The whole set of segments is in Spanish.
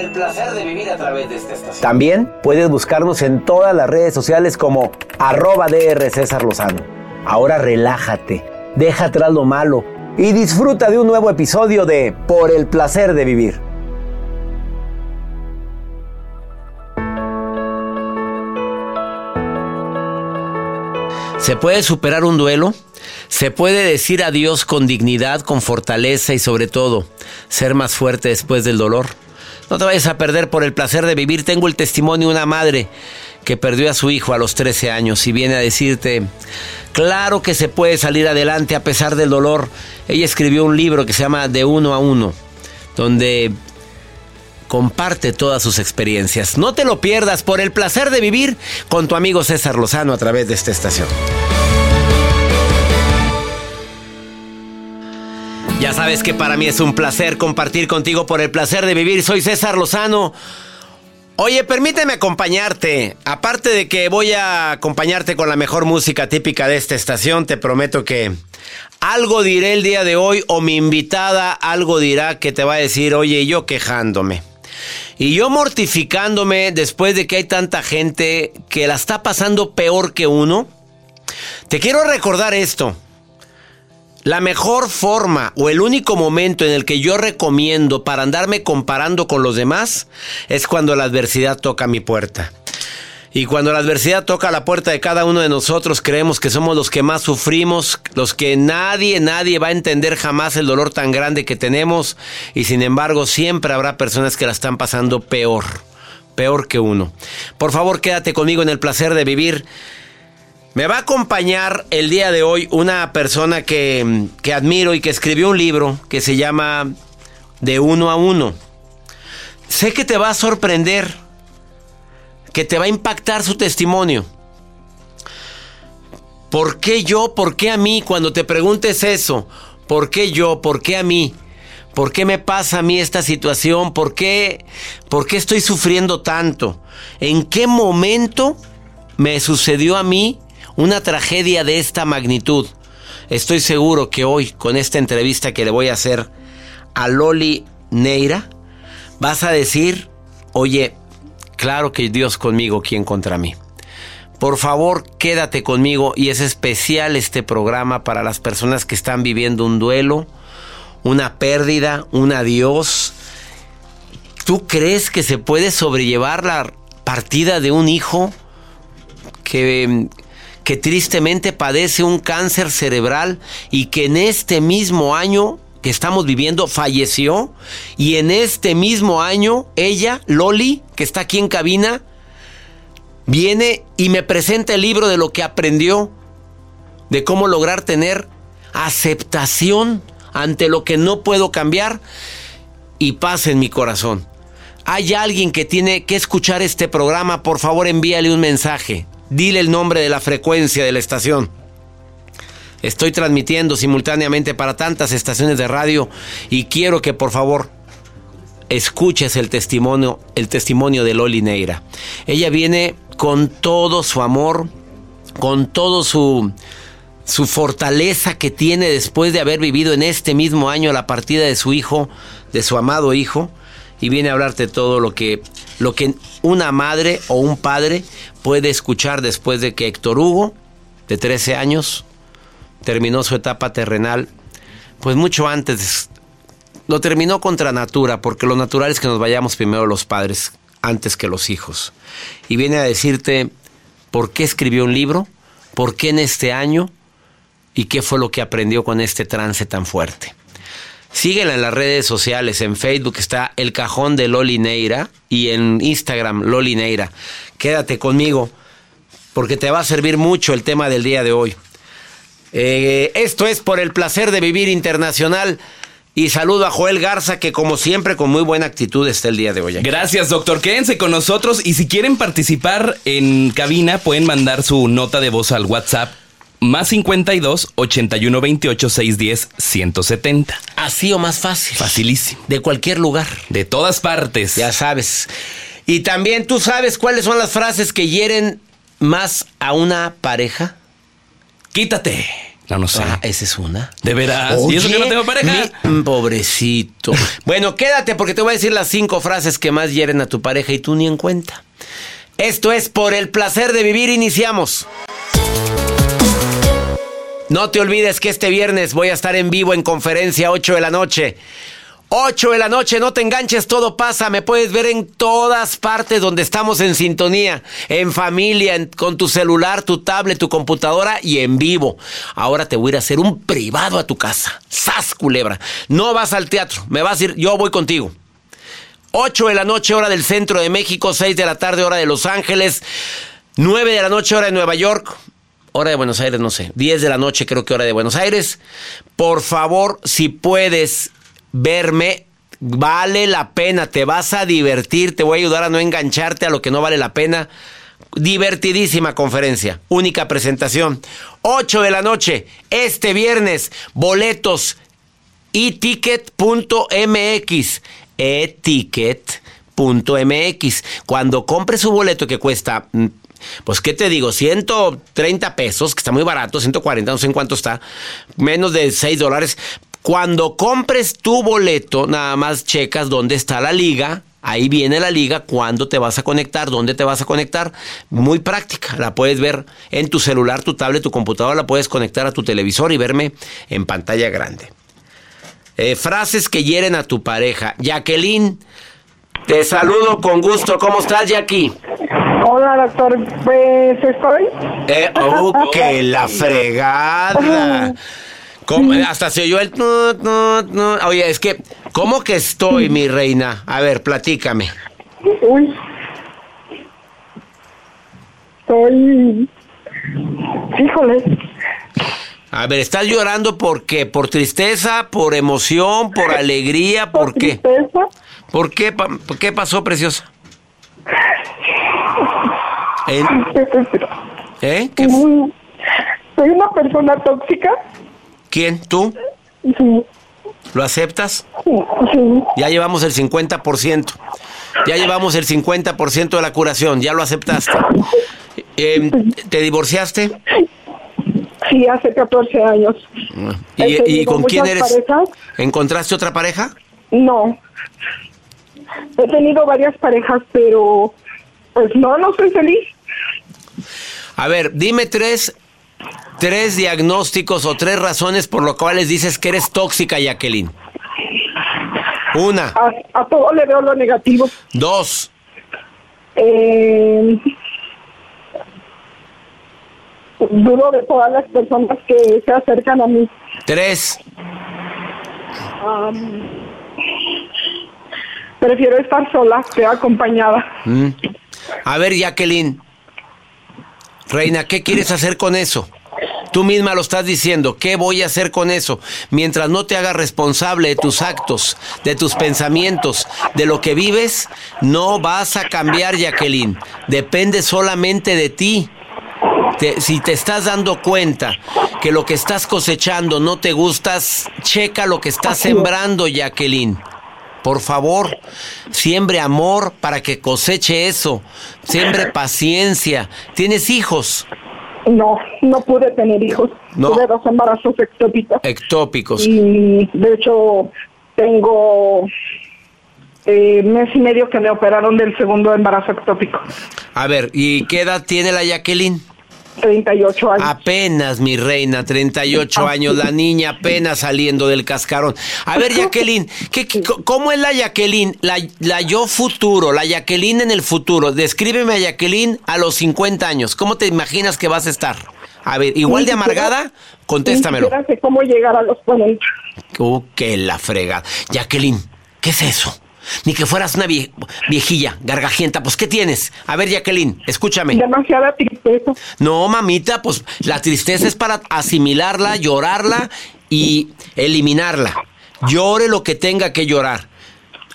El placer de vivir a través de esta estación. También puedes buscarnos en todas las redes sociales como arroba DR César Lozano. Ahora relájate, deja atrás lo malo y disfruta de un nuevo episodio de Por el placer de vivir. ¿Se puede superar un duelo? Se puede decir adiós con dignidad, con fortaleza y sobre todo ser más fuerte después del dolor. No te vayas a perder por el placer de vivir. Tengo el testimonio de una madre que perdió a su hijo a los 13 años y viene a decirte, claro que se puede salir adelante a pesar del dolor. Ella escribió un libro que se llama De uno a uno, donde comparte todas sus experiencias. No te lo pierdas por el placer de vivir con tu amigo César Lozano a través de esta estación. Sabes que para mí es un placer compartir contigo por el placer de vivir. Soy César Lozano. Oye, permíteme acompañarte. Aparte de que voy a acompañarte con la mejor música típica de esta estación, te prometo que algo diré el día de hoy o mi invitada algo dirá que te va a decir, oye, yo quejándome. Y yo mortificándome después de que hay tanta gente que la está pasando peor que uno. Te quiero recordar esto. La mejor forma o el único momento en el que yo recomiendo para andarme comparando con los demás es cuando la adversidad toca mi puerta. Y cuando la adversidad toca la puerta de cada uno de nosotros, creemos que somos los que más sufrimos, los que nadie, nadie va a entender jamás el dolor tan grande que tenemos. Y sin embargo, siempre habrá personas que la están pasando peor, peor que uno. Por favor, quédate conmigo en el placer de vivir. Me va a acompañar el día de hoy una persona que, que, admiro y que escribió un libro que se llama De uno a uno. Sé que te va a sorprender, que te va a impactar su testimonio. ¿Por qué yo? ¿Por qué a mí? Cuando te preguntes eso, ¿por qué yo? ¿Por qué a mí? ¿Por qué me pasa a mí esta situación? ¿Por qué, ¿Por qué estoy sufriendo tanto? ¿En qué momento me sucedió a mí una tragedia de esta magnitud. Estoy seguro que hoy, con esta entrevista que le voy a hacer a Loli Neira, vas a decir, oye, claro que Dios conmigo, ¿quién contra mí? Por favor, quédate conmigo y es especial este programa para las personas que están viviendo un duelo, una pérdida, un adiós. ¿Tú crees que se puede sobrellevar la partida de un hijo que que tristemente padece un cáncer cerebral y que en este mismo año que estamos viviendo falleció y en este mismo año ella, Loli, que está aquí en cabina, viene y me presenta el libro de lo que aprendió, de cómo lograr tener aceptación ante lo que no puedo cambiar y paz en mi corazón. Hay alguien que tiene que escuchar este programa, por favor envíale un mensaje. Dile el nombre de la frecuencia de la estación. Estoy transmitiendo simultáneamente para tantas estaciones de radio y quiero que por favor escuches el testimonio, el testimonio de Loli Neira. Ella viene con todo su amor, con todo su, su fortaleza que tiene después de haber vivido en este mismo año la partida de su hijo, de su amado hijo, y viene a hablarte todo lo que, lo que una madre o un padre puede escuchar después de que Héctor Hugo, de 13 años, terminó su etapa terrenal, pues mucho antes, lo terminó contra natura, porque lo natural es que nos vayamos primero los padres antes que los hijos. Y viene a decirte por qué escribió un libro, por qué en este año y qué fue lo que aprendió con este trance tan fuerte. Síguela en las redes sociales, en Facebook está El Cajón de Loli Neira y en Instagram Loli Neira. Quédate conmigo porque te va a servir mucho el tema del día de hoy. Eh, esto es por el placer de vivir internacional. Y saludo a Joel Garza, que como siempre, con muy buena actitud está el día de hoy. Gracias, doctor. Quédense con nosotros y si quieren participar en cabina, pueden mandar su nota de voz al WhatsApp más 52 81 28 610 170. Así o más fácil. Facilísimo. De cualquier lugar. De todas partes. Ya sabes. Y también tú sabes cuáles son las frases que hieren más a una pareja. Quítate. No, no sé. Ah, esa es una. ¿De veras? ¿Y eso que no tengo pareja? Mi, pobrecito. bueno, quédate porque te voy a decir las cinco frases que más hieren a tu pareja y tú ni en cuenta. Esto es por el placer de vivir. Iniciamos. No te olvides que este viernes voy a estar en vivo en conferencia 8 de la noche. 8 de la noche, no te enganches, todo pasa. Me puedes ver en todas partes donde estamos en sintonía, en familia, con tu celular, tu tablet, tu computadora y en vivo. Ahora te voy a ir a hacer un privado a tu casa. ¡Sas, culebra! No vas al teatro, me vas a ir, yo voy contigo. 8 de la noche, hora del centro de México, 6 de la tarde, hora de Los Ángeles, 9 de la noche, hora de Nueva York, hora de Buenos Aires, no sé, 10 de la noche creo que hora de Buenos Aires. Por favor, si puedes verme, vale la pena, te vas a divertir, te voy a ayudar a no engancharte a lo que no vale la pena. Divertidísima conferencia, única presentación. 8 de la noche, este viernes, boletos eticket.mx, eticket.mx. Cuando compre su boleto que cuesta pues, ¿qué te digo? 130 pesos, que está muy barato, 140, no sé en cuánto está, menos de 6 dólares. Cuando compres tu boleto, nada más checas dónde está la liga. Ahí viene la liga, cuándo te vas a conectar, dónde te vas a conectar. Muy práctica, la puedes ver en tu celular, tu tablet, tu computadora, la puedes conectar a tu televisor y verme en pantalla grande. Eh, frases que hieren a tu pareja. Jacqueline, te saludo con gusto. ¿Cómo estás, Jackie? Hola, doctor. Pues estoy. Eh, oh, que la fregada. ¿Cómo? Hasta se oyó el... No, no, no. Oye, es que, ¿cómo que estoy, mi reina? A ver, platícame. Uy. Estoy... Híjole. A ver, ¿estás llorando por qué? ¿Por tristeza? ¿Por emoción? ¿Por alegría? ¿Por, qué? Tristeza. ¿Por qué? ¿Por qué pasó, preciosa? ¿Eh? ¿Eh? ¿Qué Soy una persona tóxica. ¿Quién? ¿Tú? Sí. ¿Lo aceptas? Sí. Ya llevamos el 50%. Ya llevamos el 50% de la curación. Ya lo aceptaste. Eh, ¿Te divorciaste? Sí, hace 14 años. ¿Y, He y con quién eres? parejas. ¿Encontraste otra pareja? No. He tenido varias parejas, pero pues no, no soy feliz. A ver, dime tres, tres diagnósticos o tres razones por lo cuales dices que eres tóxica, Jacqueline. Una, A, a todo le veo lo negativo. dos, Eh, dudo de todas las personas que se acercan a mí. tres. Am, prefiero estar sola que acompañada. Mm. A ver, Jacqueline. Reina, ¿qué quieres hacer con eso? Tú misma lo estás diciendo. ¿Qué voy a hacer con eso? Mientras no te hagas responsable de tus actos, de tus pensamientos, de lo que vives, no vas a cambiar, Jacqueline. Depende solamente de ti. Te- si te estás dando cuenta que lo que estás cosechando no te gustas, checa lo que estás sembrando, Jacqueline. Por favor, siembre amor para que coseche eso. Siembre paciencia. ¿Tienes hijos? No, no pude tener hijos. No. Tuve dos embarazos ectópicos. Ectópicos. Y de hecho tengo eh, mes y medio que me operaron del segundo embarazo ectópico. A ver, ¿y qué edad tiene la Jacqueline? 38 años. Apenas, mi reina, 38 años, la niña apenas saliendo del cascarón. A ver, Jacqueline, ¿qué, qué- ¿cómo es la Jacqueline? La, la yo futuro, la Jacqueline en el futuro. Descríbeme a Jacqueline a los 50 años. ¿Cómo te imaginas que vas a estar? A ver, igual de amargada, contéstamelo. Ni sé cómo llegar a los 40. Uh, que la frega. Jacqueline, ¿qué es eso? Ni que fueras una vie- viejilla, gargajienta. Pues, ¿qué tienes? A ver, Jacqueline, escúchame. Demasiada tristeza. No, mamita, pues la tristeza es para asimilarla, llorarla y eliminarla. Llore lo que tenga que llorar.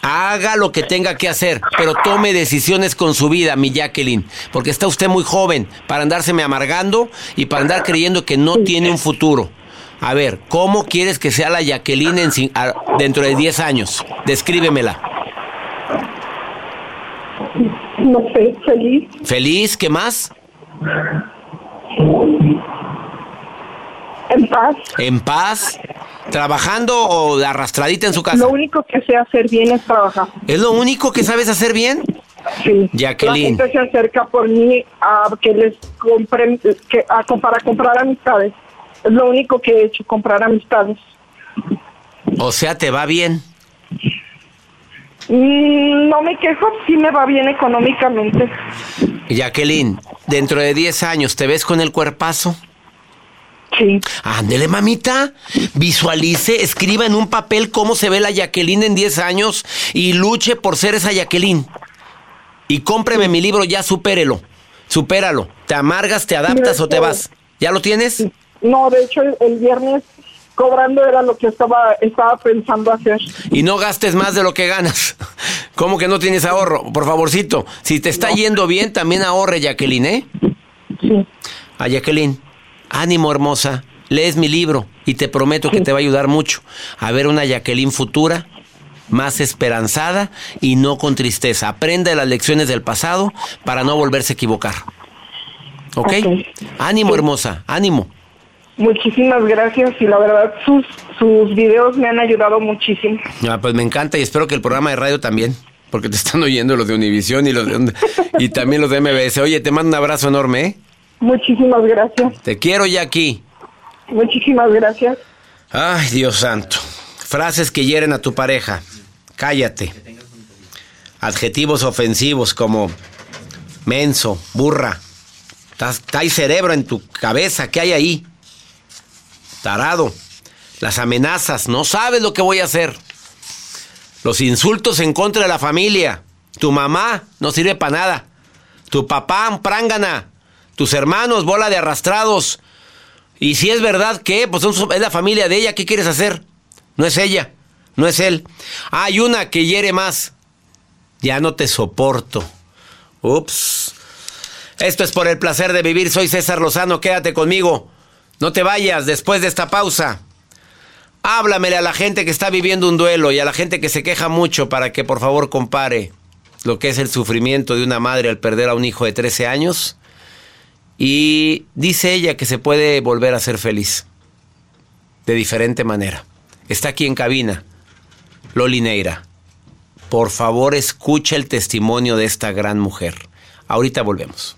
Haga lo que tenga que hacer, pero tome decisiones con su vida, mi Jacqueline, porque está usted muy joven para andárseme amargando y para andar creyendo que no tiene un futuro. A ver, ¿cómo quieres que sea la Jacqueline en a- dentro de 10 años? Descríbemela. No sé, feliz. ¿Feliz? ¿Qué más? En paz. ¿En paz? ¿Trabajando o arrastradita en su casa? Lo único que sé hacer bien es trabajar. ¿Es lo único que sabes hacer bien? Sí. Jacqueline. La gente se acerca por mí a que les compren, que, a, para comprar amistades. Es lo único que he hecho, comprar amistades. O sea, te va bien. Mm, No me quejo, sí me va bien económicamente. Jacqueline, dentro de 10 años, ¿te ves con el cuerpazo? Sí. Ándele, mamita. Visualice, escriba en un papel cómo se ve la Jacqueline en 10 años y luche por ser esa Jacqueline. Y cómpreme mi libro, ya supérelo. Supéralo. ¿Te amargas, te adaptas o te vas? ¿Ya lo tienes? No, de hecho, el, viernes cobrando era lo que estaba, estaba pensando hacer. Y no gastes más de lo que ganas. ¿Cómo que no tienes ahorro? Por favorcito, si te está yendo bien, también ahorre, Jacqueline, ¿eh? Sí. A Jacqueline, ánimo hermosa, lees mi libro y te prometo que te va a ayudar mucho a ver una Jacqueline futura, más esperanzada y no con tristeza. Aprenda de las lecciones del pasado para no volverse a equivocar. ¿Ok? Ok. Ánimo hermosa, ánimo. Muchísimas gracias y la verdad sus, sus videos me han ayudado muchísimo. Ah, pues me encanta y espero que el programa de radio también. Porque te están oyendo los de Univisión y los de y también los de MBS. Oye, te mando un abrazo enorme, ¿eh? Muchísimas gracias. Te quiero ya aquí. Muchísimas gracias. Ay, Dios santo. Frases que hieren a tu pareja. Cállate. Adjetivos ofensivos como menso, burra. Hay cerebro en tu cabeza. ¿Qué hay ahí? Tarado. Las amenazas. No sabes lo que voy a hacer. Los insultos en contra de la familia. Tu mamá no sirve para nada. Tu papá, prángana. Tus hermanos, bola de arrastrados. Y si es verdad que, pues es la familia de ella, ¿qué quieres hacer? No es ella, no es él. Hay una que hiere más. Ya no te soporto. Ups. Esto es por el placer de vivir. Soy César Lozano, quédate conmigo. No te vayas después de esta pausa. Háblamele a la gente que está viviendo un duelo y a la gente que se queja mucho para que por favor compare lo que es el sufrimiento de una madre al perder a un hijo de 13 años y dice ella que se puede volver a ser feliz. De diferente manera. Está aquí en cabina. Loli Neira. Por favor, escucha el testimonio de esta gran mujer. Ahorita volvemos.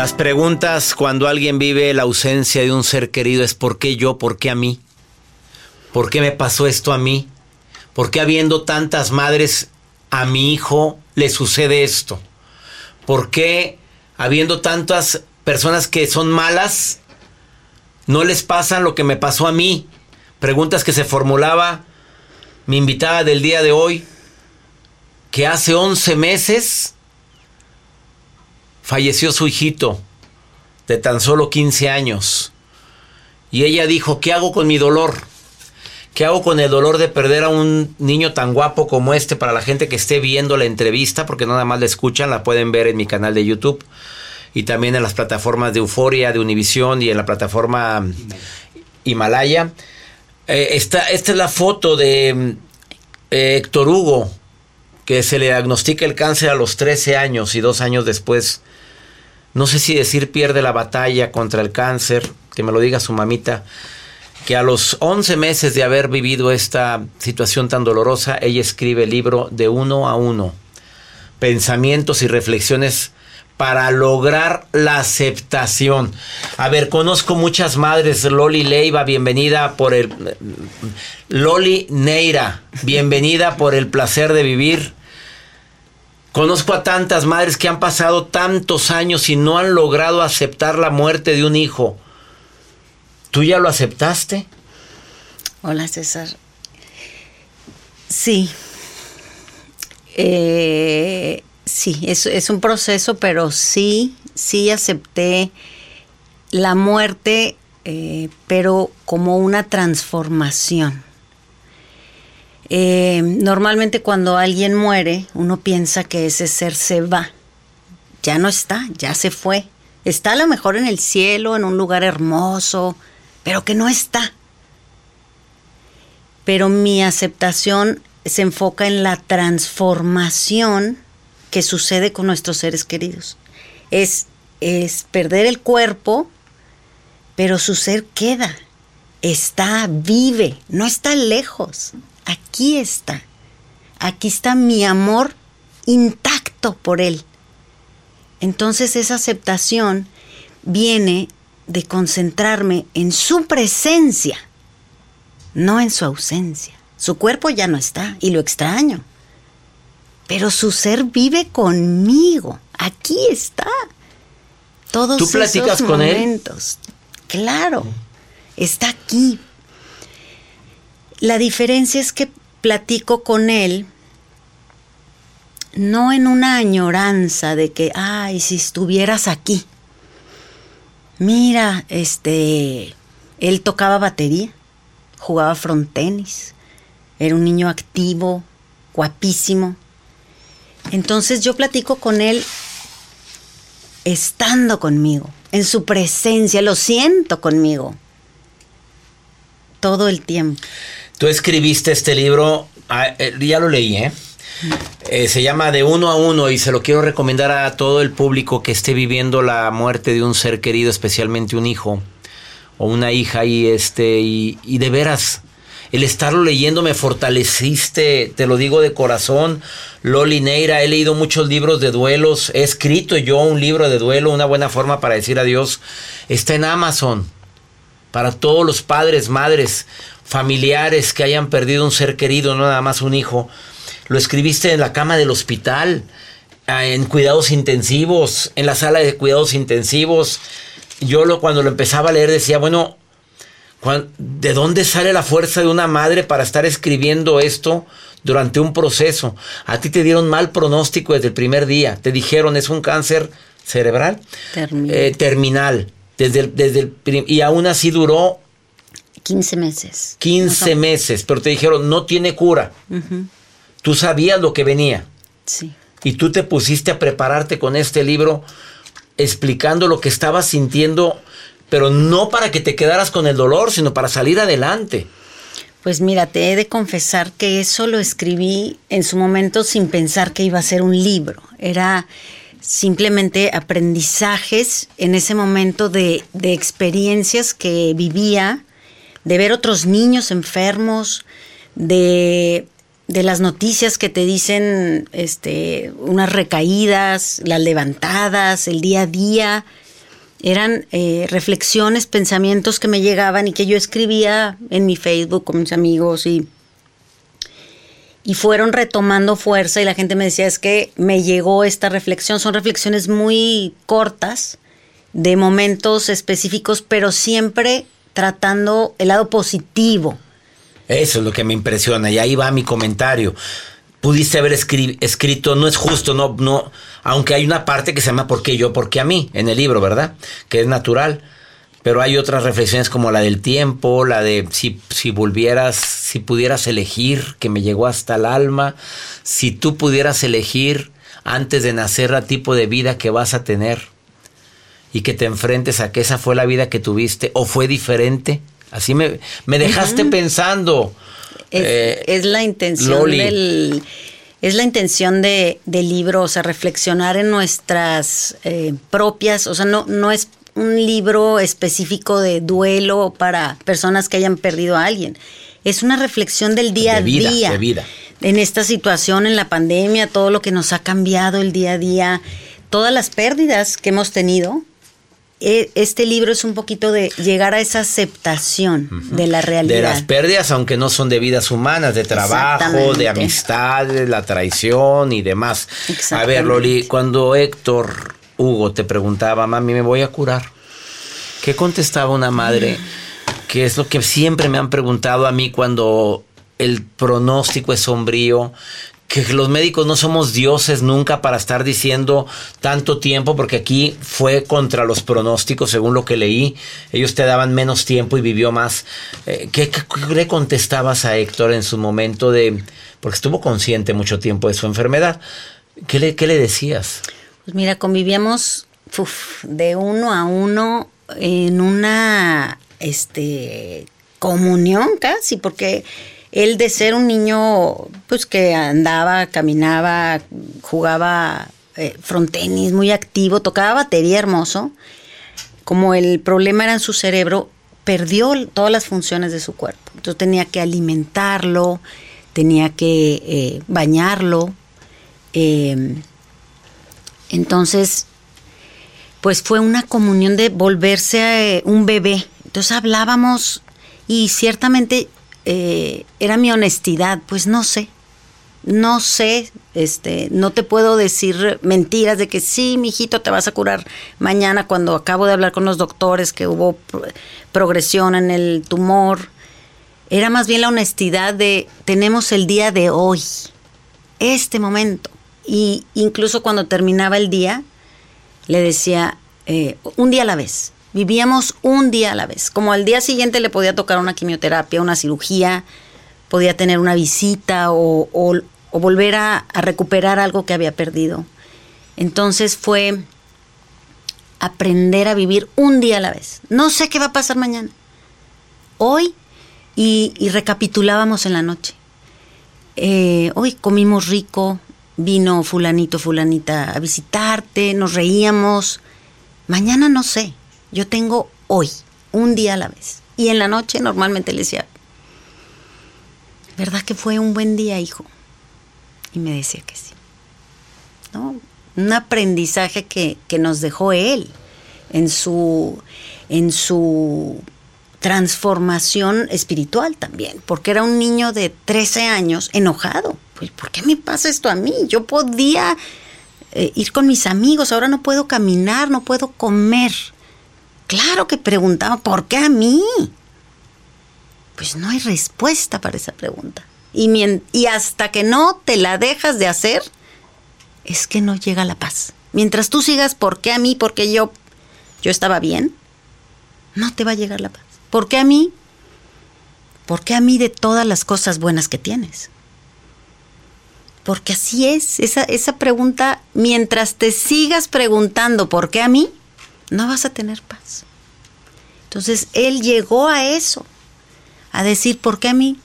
Las preguntas cuando alguien vive la ausencia de un ser querido es ¿por qué yo? ¿Por qué a mí? ¿Por qué me pasó esto a mí? ¿Por qué habiendo tantas madres a mi hijo le sucede esto? ¿Por qué habiendo tantas personas que son malas no les pasa lo que me pasó a mí? Preguntas que se formulaba mi invitada del día de hoy, que hace 11 meses falleció su hijito de tan solo 15 años. Y ella dijo, ¿qué hago con mi dolor? ¿Qué hago con el dolor de perder a un niño tan guapo como este para la gente que esté viendo la entrevista? Porque nada más la escuchan, la pueden ver en mi canal de YouTube y también en las plataformas de Euforia, de Univisión y en la plataforma Himalaya. Eh, esta, esta es la foto de eh, Héctor Hugo, que se le diagnostica el cáncer a los 13 años y dos años después, no sé si decir pierde la batalla contra el cáncer, que me lo diga su mamita, que a los 11 meses de haber vivido esta situación tan dolorosa, ella escribe el libro de uno a uno, pensamientos y reflexiones para lograr la aceptación. A ver, conozco muchas madres. Loli Leiva, bienvenida por el... Loli Neira, bienvenida por el placer de vivir. Conozco a tantas madres que han pasado tantos años y no han logrado aceptar la muerte de un hijo. ¿Tú ya lo aceptaste? Hola César. Sí. Eh, sí, es, es un proceso, pero sí, sí acepté la muerte, eh, pero como una transformación. Eh, normalmente cuando alguien muere, uno piensa que ese ser se va. Ya no está, ya se fue. Está a lo mejor en el cielo, en un lugar hermoso, pero que no está. Pero mi aceptación se enfoca en la transformación que sucede con nuestros seres queridos. Es, es perder el cuerpo, pero su ser queda, está, vive, no está lejos, aquí está. Aquí está mi amor intacto por él. Entonces esa aceptación viene de concentrarme en su presencia, no en su ausencia. Su cuerpo ya no está y lo extraño pero su ser vive conmigo. Aquí está. Todos ¿Tú platicas esos con momentos. Claro, está aquí. La diferencia es que platico con él no en una añoranza de que, ay, si estuvieras aquí. Mira, este, él tocaba batería, jugaba frontenis, era un niño activo, guapísimo. Entonces yo platico con él estando conmigo, en su presencia, lo siento conmigo, todo el tiempo. Tú escribiste este libro, ah, eh, ya lo leí, ¿eh? Eh, se llama De uno a uno y se lo quiero recomendar a todo el público que esté viviendo la muerte de un ser querido, especialmente un hijo o una hija y este y, y de veras el estarlo leyendo me fortaleciste, te lo digo de corazón. Loli Neira, he leído muchos libros de duelos, he escrito yo un libro de duelo, una buena forma para decir adiós. Está en Amazon. Para todos los padres, madres, familiares que hayan perdido un ser querido, no nada más un hijo. Lo escribiste en la cama del hospital, ah, en cuidados intensivos, en la sala de cuidados intensivos. Yo lo, cuando lo empezaba a leer decía, bueno, ¿De dónde sale la fuerza de una madre para estar escribiendo esto durante un proceso? A ti te dieron mal pronóstico desde el primer día. Te dijeron es un cáncer cerebral Terminal. eh, terminal. Desde el, desde el y aún así duró 15 meses. 15 meses, pero te dijeron no tiene cura. Tú sabías lo que venía Sí. y tú te pusiste a prepararte con este libro explicando lo que estabas sintiendo, pero no para que te quedaras con el dolor, sino para salir adelante. Pues mira, te he de confesar que eso lo escribí en su momento sin pensar que iba a ser un libro. Era simplemente aprendizajes en ese momento de, de experiencias que vivía, de ver otros niños enfermos, de, de las noticias que te dicen este, unas recaídas, las levantadas, el día a día. eran eh, reflexiones, pensamientos que me llegaban y que yo escribía en mi Facebook con mis amigos y, y fueron retomando fuerza y la gente me decía es que me llegó esta reflexión. Son reflexiones muy cortas, de momentos específicos, pero siempre tratando el lado positivo. Eso es lo que me impresiona y ahí va mi comentario. Pudiste haber escri- escrito, no es justo, no, no, aunque hay una parte que se llama ¿por qué yo? ¿por qué a mí? en el libro, ¿verdad? Que es natural. Pero hay otras reflexiones como la del tiempo, la de si, si volvieras, si pudieras elegir, que me llegó hasta el alma, si tú pudieras elegir antes de nacer el tipo de vida que vas a tener y que te enfrentes a que esa fue la vida que tuviste o fue diferente. Así me, me dejaste pensando. Es, Eh, es la intención Loli. del es la intención de, del libro, o sea, reflexionar en nuestras eh, propias, o sea, no, no es un libro específico de duelo para personas que hayan perdido a alguien. Es una reflexión del día De a día. de vida. En esta situación, en la pandemia, todo lo que nos ha cambiado el día a día, todas las pérdidas que hemos tenido. E- Este libro es un poquito de llegar a esa aceptación de la realidad. De las pérdidas, aunque no son de vidas humanas, de trabajo, de amistades, la traición y demás. A ver. Loli, cuando Héctor Hugo te preguntaba, mami, ¿me voy a curar? ¿Qué contestaba una madre? Que es lo que siempre me han preguntado a mí cuando el pronóstico es sombrío. Que los médicos no somos dioses nunca para estar diciendo tanto tiempo, porque aquí fue contra los pronósticos, según lo que leí. Ellos te daban menos tiempo y vivió más. Eh, ¿qué, le contestabas a Héctor en su momento de.? Porque estuvo consciente mucho tiempo de su enfermedad. ¿Qué le, qué le decías? Pues mira, convivíamos de uno a uno en una este comunión casi, porque él de ser un niño pues que andaba, caminaba, jugaba eh, frontenis, muy activo, tocaba batería hermoso, como el problema era en su cerebro, perdió todas las funciones de su cuerpo. Entonces tenía que alimentarlo, tenía que eh, bañarlo. eh, entonces, pues fue una comunión de volverse eh, un bebé. Entonces hablábamos y ciertamente eh, era mi honestidad, pues no sé, no sé, este, no te puedo decir mentiras de que sí, mijito, te vas a curar mañana cuando acabo de hablar con los doctores que hubo pro- progresión en el tumor. Era más bien la honestidad de tenemos el día de hoy, este momento. Y incluso cuando terminaba el día, le decía, eh, un día a la vez. Vivíamos un día a la vez. Como al día siguiente le podía tocar una quimioterapia, una cirugía, podía tener una visita o, o- volver a, recuperar algo que había perdido. Entonces fue aprender a vivir un día a la vez. No sé qué va a pasar mañana. Hoy, y, y recapitulábamos en la noche. Eh, hoy comimos rico, vino fulanito, fulanita a visitarte, nos reíamos. Mañana no sé, yo tengo hoy, un día a la vez. Y en la noche normalmente le decía, ¿verdad que fue un buen día, hijo? Y me decía que sí. ¿No? Un aprendizaje que, que nos dejó él en su, en su transformación espiritual también, porque era un niño de 13 años enojado. Pues, ¿por qué me pasa esto a mí? Yo podía eh, ir con mis amigos, ahora no puedo caminar, no puedo comer. Claro que preguntaba, ¿por qué a mí? Pues no hay respuesta para esa pregunta. Y, y hasta que no te la dejas de hacer, es que no llega la paz. Mientras tú sigas, ¿por qué a mí? Porque yo, yo estaba bien, no te va a llegar la paz. ¿Por qué a mí? ¿Por qué a mí de todas las cosas buenas que tienes? Porque así es, esa, esa pregunta, mientras te sigas preguntando por qué a mí, no vas a tener paz. Entonces, él llegó a eso, a decir, ¿por qué a mí?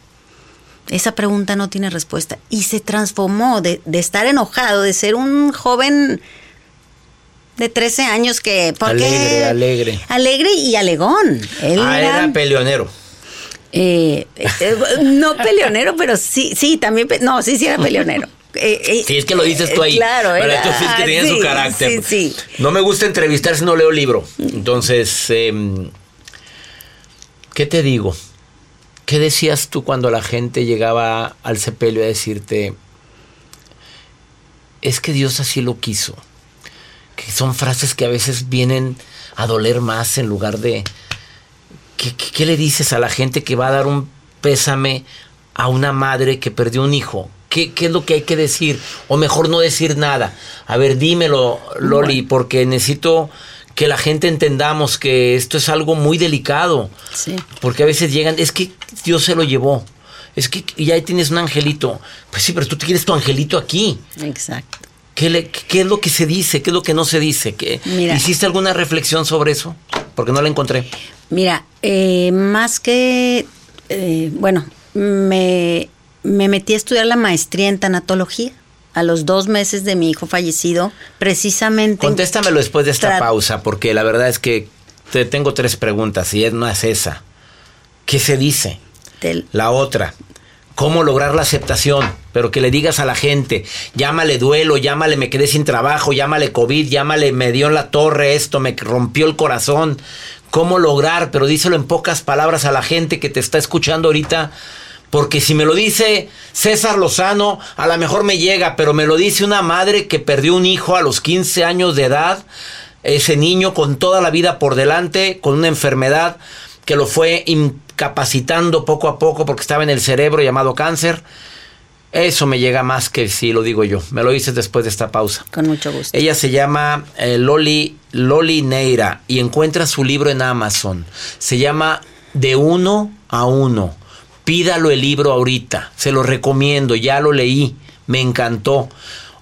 Esa pregunta no tiene respuesta. Y se transformó de, de estar enojado, de ser un joven de 13 años que... ¿por qué? Alegre, alegre. Alegre y alegón. Él ah, era, era peleonero. eh, eh, no peleonero, pero sí, sí, también, no, sí, sí era peleonero. Eh, eh, Sí, es que lo dices tú eh, ahí. Claro, Pero era- es que tenía su carácter. Sí, sí. No me gusta entrevistar si no leo libro. Entonces, em, ¿qué te digo? ¿Qué decías tú cuando la gente llegaba al sepelio a decirte, es que Dios así lo quiso? Que son frases que a veces vienen a doler más en lugar de... ¿Qué, qué- qué le dices a la gente que va a dar un pésame a una madre que perdió un hijo? ¿Qué, qué es lo que hay que decir? O mejor no decir nada. A ver, dímelo, Loli, porque necesito que la gente entendamos que esto es algo muy delicado. Sí. Porque a veces llegan, es que Dios se lo llevó. Es que ya tienes un angelito. Pues sí, pero tú quieres tu angelito aquí. Exacto. ¿Qué, le- qué es lo que se dice? ¿Qué es lo que no se dice? ¿Qué- Mira. ¿Hiciste alguna reflexión sobre eso? Porque no la encontré. Mira, eh, más que, eh, bueno, me, me metí a estudiar la maestría en tanatología a los dos meses de mi hijo fallecido, precisamente. Contéstamelo después de esta pausa, porque la verdad es que te tengo tres preguntas y una es esa. ¿Qué se dice? del- La otra, ¿cómo lograr la aceptación? Pero que le digas a la gente, llámale duelo, llámale me quedé sin trabajo, llámale COVID, llámale me dio en la torre esto, me rompió el corazón. ¿Cómo lograr? Pero díselo en pocas palabras a la gente que te está escuchando ahorita. Porque si me lo dice César Lozano, a lo mejor me llega, pero me lo dice una madre que perdió un hijo a los 15 años de edad, ese niño con toda la vida por delante, con una enfermedad que lo fue incapacitando poco a poco porque estaba en el cerebro llamado cáncer. Eso me llega más que si lo digo yo. Me lo dices después de esta pausa. Con mucho gusto. Ella se llama eh, Loli, Loli Neira y encuentra su libro en Amazon. Se llama De uno a uno. Pídalo el libro ahorita. Se lo recomiendo. Ya lo leí. Me encantó.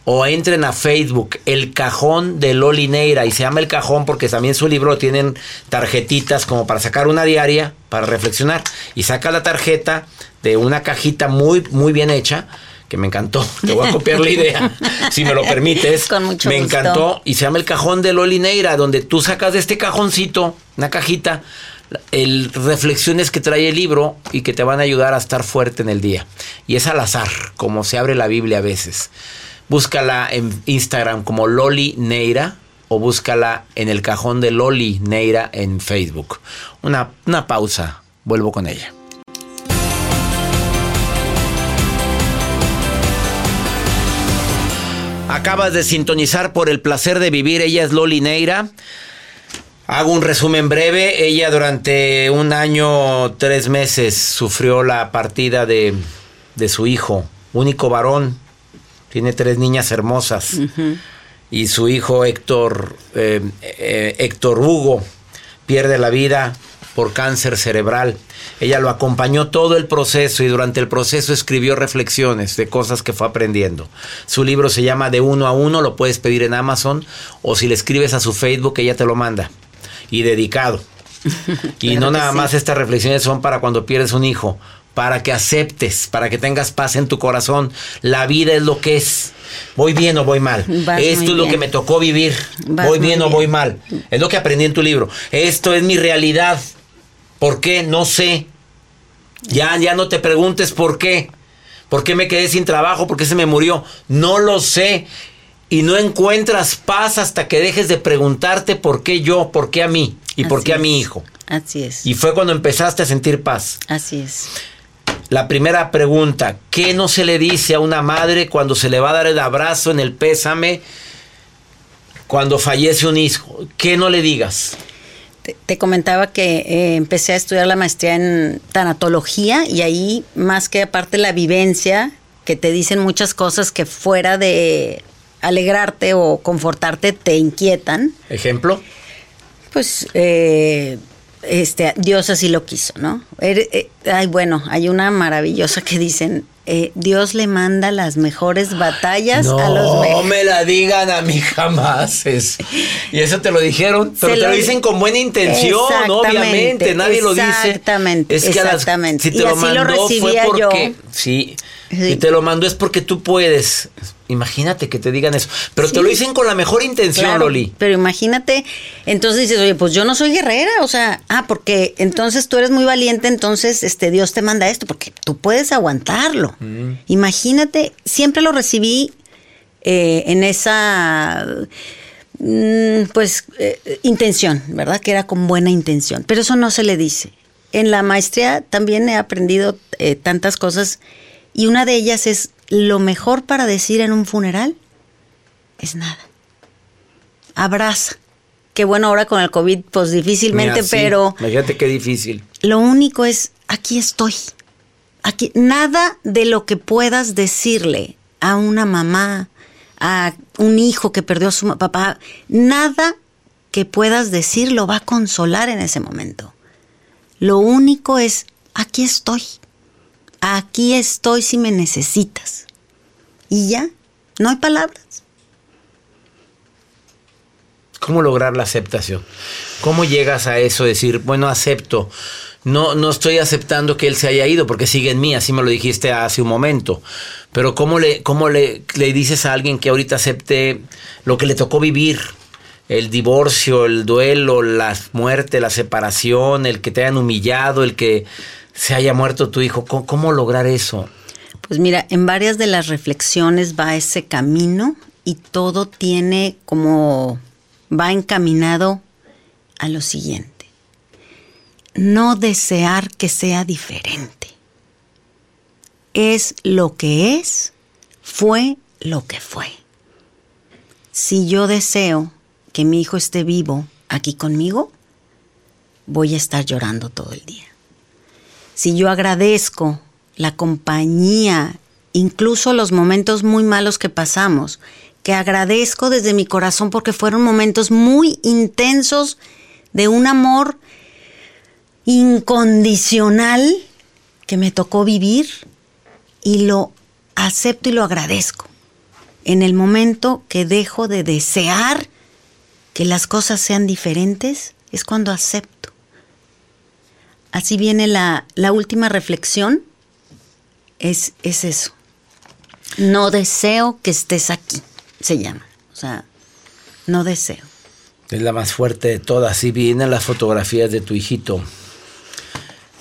O entren a Facebook, El Cajón de Loli Neira. Y se llama El Cajón porque también su libro tienen tarjetitas como para sacar una diaria, para reflexionar. Y saca la tarjeta de una cajita muy, muy bien hecha, que me encantó. Te voy a copiar la idea, si me lo permites. Con mucho me gusto. encantó. Y se llama El Cajón de Loli Neira, donde tú sacas de este cajoncito, una cajita, el reflexiones que trae el libro y que te van a ayudar a estar fuerte en el día. Y es al azar, como se abre la Biblia a veces. Búscala en Instagram como Loli Neira o búscala en el cajón de Loli Neira en Facebook. Una, una pausa, vuelvo con ella. Acabas de sintonizar por el placer de vivir. Ella es Loli Neira. Hago un resumen breve. Ella durante un año, tres meses, sufrió la partida de, de su hijo, único varón. Tiene tres niñas hermosas. Y su hijo Héctor, eh, eh, Héctor Hugo pierde la vida por cáncer cerebral. Ella lo acompañó todo el proceso y durante el proceso escribió reflexiones de cosas que fue aprendiendo. Su libro se llama De uno a uno, lo puedes pedir en Amazon o si le escribes a su Facebook ella te lo manda. Y dedicado. Y Claro no nada sí. más estas reflexiones son para cuando pierdes un hijo, para que aceptes, para que tengas paz en tu corazón. La vida es lo que es. Voy bien o voy mal. Vas Esto es lo bien. que me tocó vivir. Vas voy muy bien o bien. voy mal. Es lo que aprendí en tu libro. Esto es mi realidad. ¿Por qué? No sé. Ya, ya no te preguntes por qué. ¿Por qué me quedé sin trabajo? ¿Por qué se me murió? No lo sé. Y no encuentras paz hasta que dejes de preguntarte por qué yo, por qué a mí y por qué a mi hijo. Así es. Y fue cuando empezaste a sentir paz. Así es. La primera pregunta, ¿qué no se le dice a una madre cuando se le va a dar el abrazo en el pésame cuando fallece un hijo? ¿Qué no le digas? Te, te comentaba que eh, empecé a estudiar la maestría en tanatología y ahí, más que aparte la vivencia, que te dicen muchas cosas que fuera de alegrarte o confortarte te inquietan, Ejemplo. pues eh, este Dios así lo quiso, ¿no? Er- eh, ay, bueno, hay una maravillosa que dicen, eh, Dios le manda las mejores batallas a los No me la digan a mí jamás. es- y eso te lo dijeron, pero Se te lo lo- dicen con buena intención, obviamente. Nadie lo dice. exactamente, Es que las- si te Y lo así lo mandó fue recibía yo. porque. Sí. Sí. Y te lo mandó es porque tú puedes. Imagínate que te digan eso. Pero te lo dicen con la mejor intención, Claro, Loli. Pero imagínate, entonces dices, oye, pues yo no soy guerrera, o sea, ah, porque entonces tú eres muy valiente, entonces este Dios te manda esto, porque tú puedes aguantarlo. Imagínate, siempre lo recibí eh, en esa mm, pues eh, intención, ¿verdad? Que era con buena intención, pero eso no se le dice. En la maestría también he aprendido eh, tantas cosas y una de ellas es lo mejor para decir en un funeral es nada. Abraza. Que bueno, ahora con el COVID, pues difícilmente, Mira, sí, pero Imagínate qué difícil. lo único es, aquí estoy. Aquí, nada de lo que puedas decirle a una mamá, a un hijo que perdió a su papá, nada que puedas decir lo va a consolar en ese momento. Lo único es, aquí estoy. Aquí estoy si me necesitas. Y ya, no hay palabras. ¿Cómo lograr la aceptación? ¿Cómo llegas a eso? Decir, bueno, acepto. No, no estoy aceptando que él se haya ido porque sigue en mí, así me lo dijiste hace un momento. Pero ¿cómo le, cómo le, le dices a alguien que ahorita acepte lo que le tocó vivir? El divorcio, el duelo, la muerte, la separación, el que te hayan humillado, el que se haya muerto tu hijo. ¿Cómo, lograr eso? Pues mira, en varias de las reflexiones va ese camino y todo tiene como va encaminado a lo siguiente. No desear que sea diferente. Es lo que es, fue lo que fue. Si yo deseo que mi hijo esté vivo aquí conmigo, voy a estar llorando todo el día si yo agradezco la compañía, incluso los momentos muy malos que pasamos, que agradezco desde mi corazón porque fueron momentos muy intensos de un amor incondicional que me tocó vivir y lo acepto y lo agradezco. En el momento que dejo de desear que las cosas sean diferentes, es cuando acepto. Así viene la, la última reflexión, es, es eso. No deseo que estés aquí, se llama. O sea, no deseo. Es la más fuerte de todas. Y vienen las fotografías de tu hijito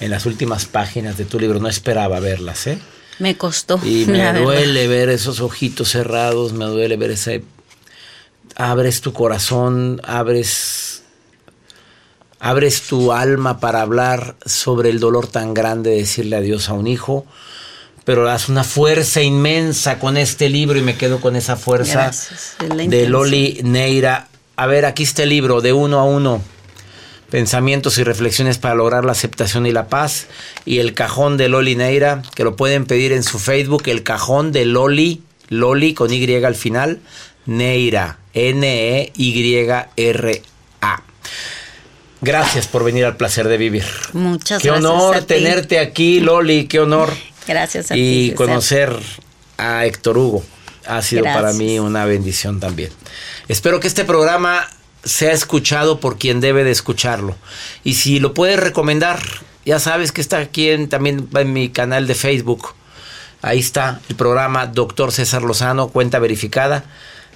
en las últimas páginas de tu libro. No esperaba verlas, ¿eh? Me costó. Y me verdad. duele ver esos ojitos cerrados, me duele ver ese... Abres tu corazón, abres... Abres tu alma para hablar sobre el dolor tan grande de decirle adiós a un hijo, pero das una fuerza inmensa con este libro y me quedo con esa fuerza Gracias, de. Loli Neira. A ver, aquí está el libro, de uno a uno. Pensamientos y reflexiones para lograr la aceptación y la paz. Y el cajón de Loli Neira, que lo pueden pedir en su Facebook, el cajón de Loli, Loli con Y al final, Neira, E N-E-Y-R-A. Gracias por venir al placer de vivir. Muchas Qué gracias. honor a ti. tenerte aquí, Loli, qué honor. Gracias a ti. Y conocer a Héctor Hugo ha sido para mí una bendición también. Espero que este programa sea escuchado por quien debe de escucharlo. Y si lo puedes recomendar, ya sabes que está aquí en- también en mi canal de Facebook. Ahí está el programa Doctor César Lozano, cuenta verificada.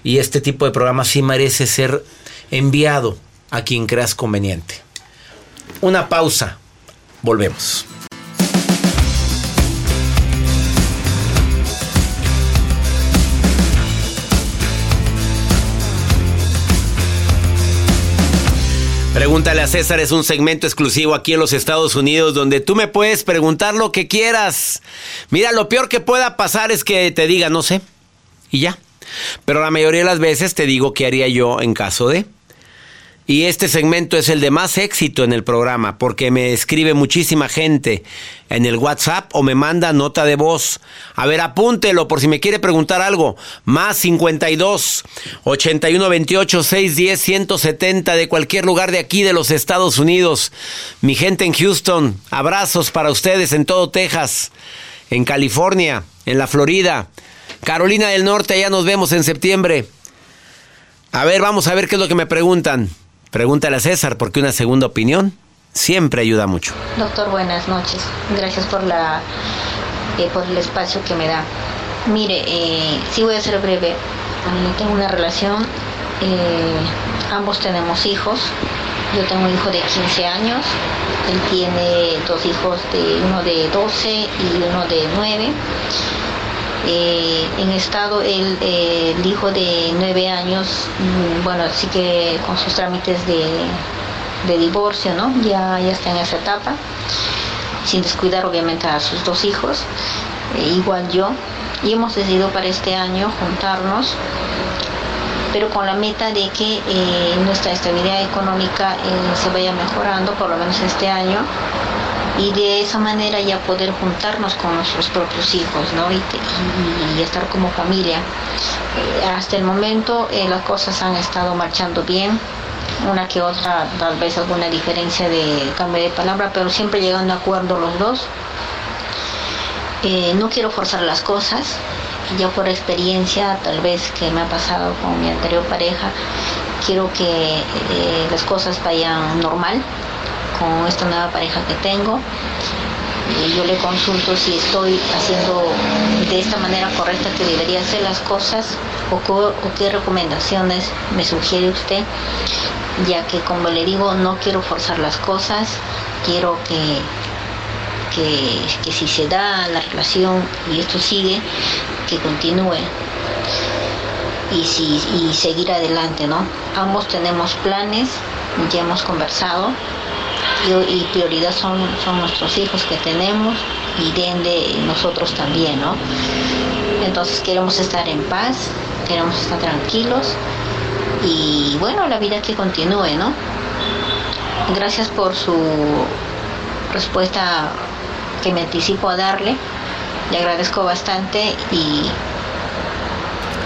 Y este tipo de programa sí merece ser enviado a quien creas conveniente. Una pausa. Volvemos. Pregúntale a César es un segmento exclusivo aquí en los Estados Unidos donde tú me puedes preguntar lo que quieras. Mira, lo peor que pueda pasar es que te diga no sé y ya. Pero la mayoría de las veces te digo qué haría yo en caso de. Y este segmento es el de más éxito en el programa porque me escribe muchísima gente en el WhatsApp o me manda nota de voz. A ver, apúntelo por si me quiere preguntar algo. Más 52 81 28 610 170 de cualquier lugar de aquí de los Estados Unidos. Mi gente en Houston, abrazos para ustedes en todo Texas, en California, en la Florida, Carolina del Norte, allá nos vemos en septiembre. A ver, vamos a ver qué es lo que me preguntan. Pregúntale a César, porque una segunda opinión siempre ayuda mucho. Doctor, buenas noches. Gracias por la eh, por el espacio que me da. Mire, eh, sí voy a ser breve. Tengo una relación, eh, ambos tenemos hijos. Yo tengo un hijo de 15 años, él tiene dos hijos, de uno de 12 y uno de 9. En estado el, el, hijo de 9 años, mm, bueno, sí que con sus trámites de, divorcio, ¿no? Ya, ya está en esa etapa, sin descuidar obviamente a sus dos hijos, igual yo, y hemos decidido para este año juntarnos pero con la meta de que eh, nuestra estabilidad económica eh, se vaya mejorando por lo menos este año y de esa manera ya poder juntarnos con nuestros propios hijos ¿no? y, estar como familia. Eh, hasta el momento las cosas han estado marchando bien, una que otra tal vez alguna diferencia de cambio de palabra, pero siempre llegando a acuerdo los dos. no quiero forzar las cosas, yo por experiencia tal vez que me ha pasado con mi anterior pareja, quiero que eh, las cosas vayan normal con esta nueva pareja que tengo. yo le consulto si estoy haciendo de esta manera correcta que debería hacer las cosas o, qué recomendaciones me sugiere usted, ya que como le digo, no quiero forzar las cosas, quiero que que, si se da la relación y esto sigue, que continúe y, si, y seguir adelante, ¿no? Ambos tenemos planes, ya hemos conversado y, prioridad son, son nuestros hijos que tenemos y de nosotros también, ¿no? Entonces queremos estar en paz, queremos estar tranquilos y bueno, la vida que continúe, ¿no? Gracias por su respuesta que me anticipo a darle. Le agradezco bastante y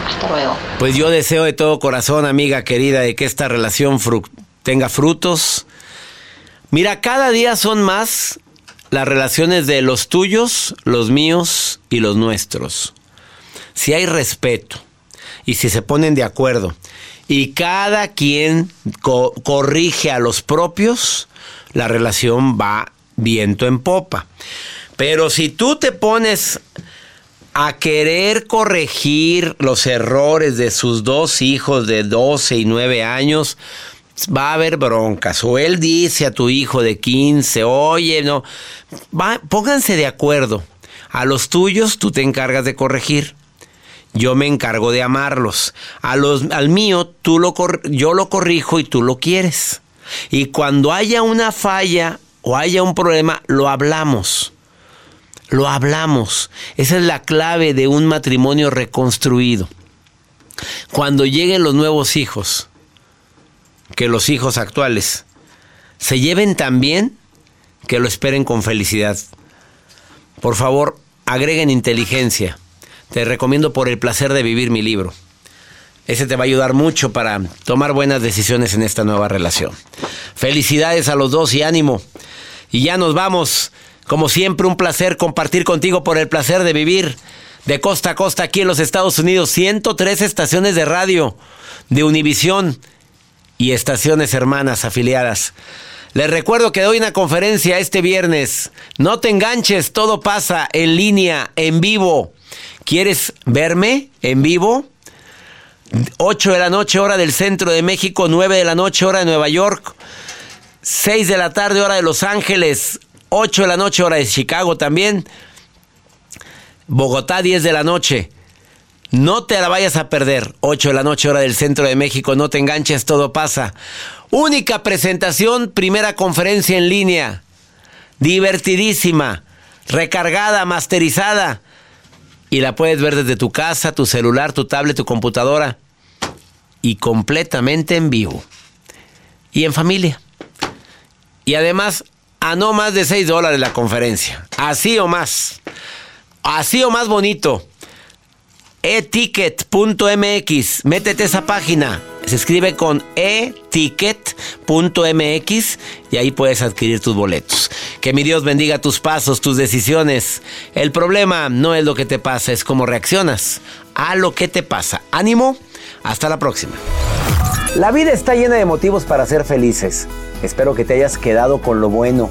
hasta luego. Pues yo deseo de todo corazón, amiga querida, de que esta relación tenga frutos. Mira, cada día son más las relaciones de los tuyos, los míos y los nuestros. Si hay respeto y si se ponen de acuerdo y cada quien corrige a los propios, la relación va viento en popa. Pero si tú te pones a querer corregir los errores de sus dos hijos de 12 y 9 años, va a haber broncas. O él dice a tu hijo de 15, oye, no, pónganse de acuerdo. A los tuyos tú te encargas de corregir. Yo me encargo de amarlos. A los, al mío tú lo, yo lo corrijo y tú lo quieres. Y cuando haya una falla o haya un problema, lo hablamos. Lo hablamos. Esa es la clave de un matrimonio reconstruido. Cuando lleguen los nuevos hijos, que los hijos actuales se lleven tan bien que lo esperen con felicidad. Por favor, agreguen inteligencia. Te recomiendo por el placer de vivir mi libro. Ese te va a ayudar mucho para tomar buenas decisiones en esta nueva relación. Felicidades a los dos y ánimo. Y ya nos vamos. Como siempre, un placer compartir contigo por el placer de vivir de costa a costa aquí en los Estados Unidos. 103 estaciones de radio de Univisión y estaciones hermanas afiliadas. Les recuerdo que doy una conferencia este viernes. No te enganches, todo pasa en línea, en vivo. ¿Quieres verme en vivo? 8 de la noche hora del centro de México, 9 de la noche hora de Nueva York. 6 de la tarde hora de Los Ángeles, 8 de la noche hora de Chicago también. Bogotá 10 de la noche. No te la vayas a perder. 8 de la noche hora del centro de México. No te enganches, todo pasa. Única presentación, primera conferencia en línea. Divertidísima, recargada, masterizada. Y la puedes ver desde tu casa, tu celular, tu tablet, tu computadora. Y completamente en vivo. Y en familia. Y además, a no más de 6 dólares la conferencia. Así o más. Así o más bonito. eticket.mx. Métete esa página. Se escribe con eticket.mx y ahí puedes adquirir tus boletos. Que mi Dios bendiga tus pasos, tus decisiones. El problema no es lo que te pasa, es cómo reaccionas a lo que te pasa. Ánimo, hasta la próxima. La vida está llena de motivos para ser felices. Espero que te hayas quedado con lo bueno